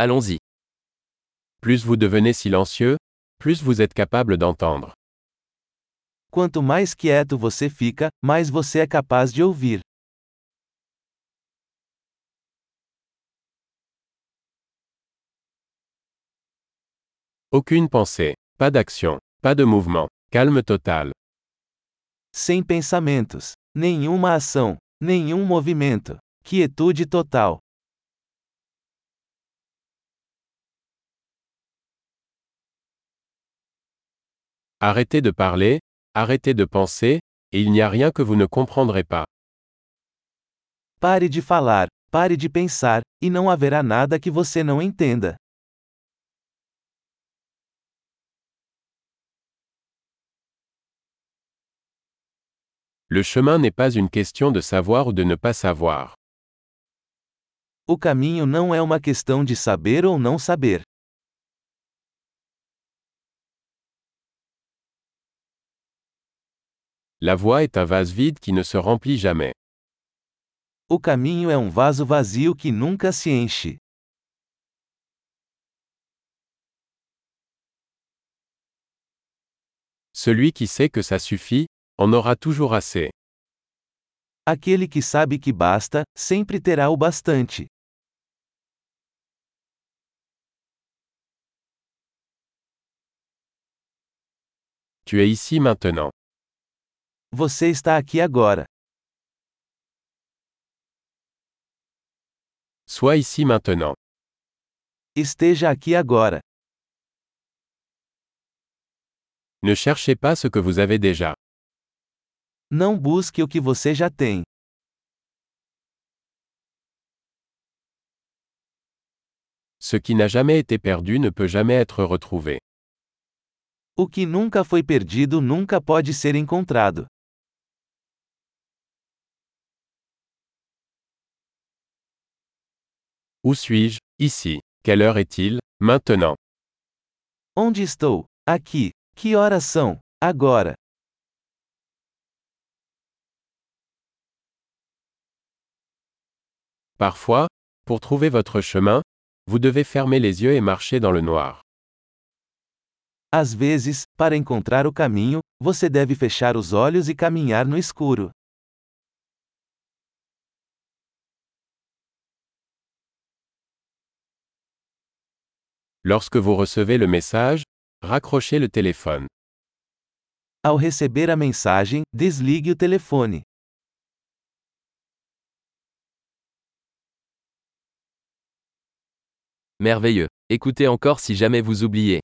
Allons-y. Plus vous devenez silencieux, plus vous êtes capable d'entendre. Quanto mais quieto você fica, mais você é capaz de ouvir. Aucune pensée, pas d'action, pas de mouvement, calme total. Sem pensamentos, nenhuma ação, nenhum movimento. Quietude total. Arrêtez de parler, arrêtez de penser, et il n'y a rien que vous ne comprendrez pas. Pare de falar, pare de pensar, e não haverá nada que você não entenda. Le chemin n'est pas une question de savoir ou de ne pas savoir. O caminho não é uma questão de saber ou não saber. La voie est un vase vide qui ne se remplit jamais. O caminho é um vaso vazio que nunca se enche. Celui qui sait que ça suffit, en aura toujours assez. Aquele que sabe que basta, sempre terá o bastante. Tu es ici maintenant. Você está aqui agora. Sois ici maintenant. Esteja aqui agora. Ne cherchez pas ce que vous avez déjà. Não busque o que você já tem. Ce qui n'a jamais été perdu ne peut jamais être retrouvé. O que nunca foi perdido nunca pode ser encontrado. Où suis-je? Ici. Quelle heure est-il? Maintenant. Onde estou? Aqui. Que horas são? Agora. Parfois, pour trouver votre chemin, vous devez fermer les yeux et marcher dans le noir. Às vezes, para encontrar o caminho, você deve fechar os olhos e caminhar no escuro. Lorsque vous recevez le message, raccrochez le téléphone. Ao receber a mensagem, desligue o telefone. Merveilleux. Écoutez encore si jamais vous oubliez.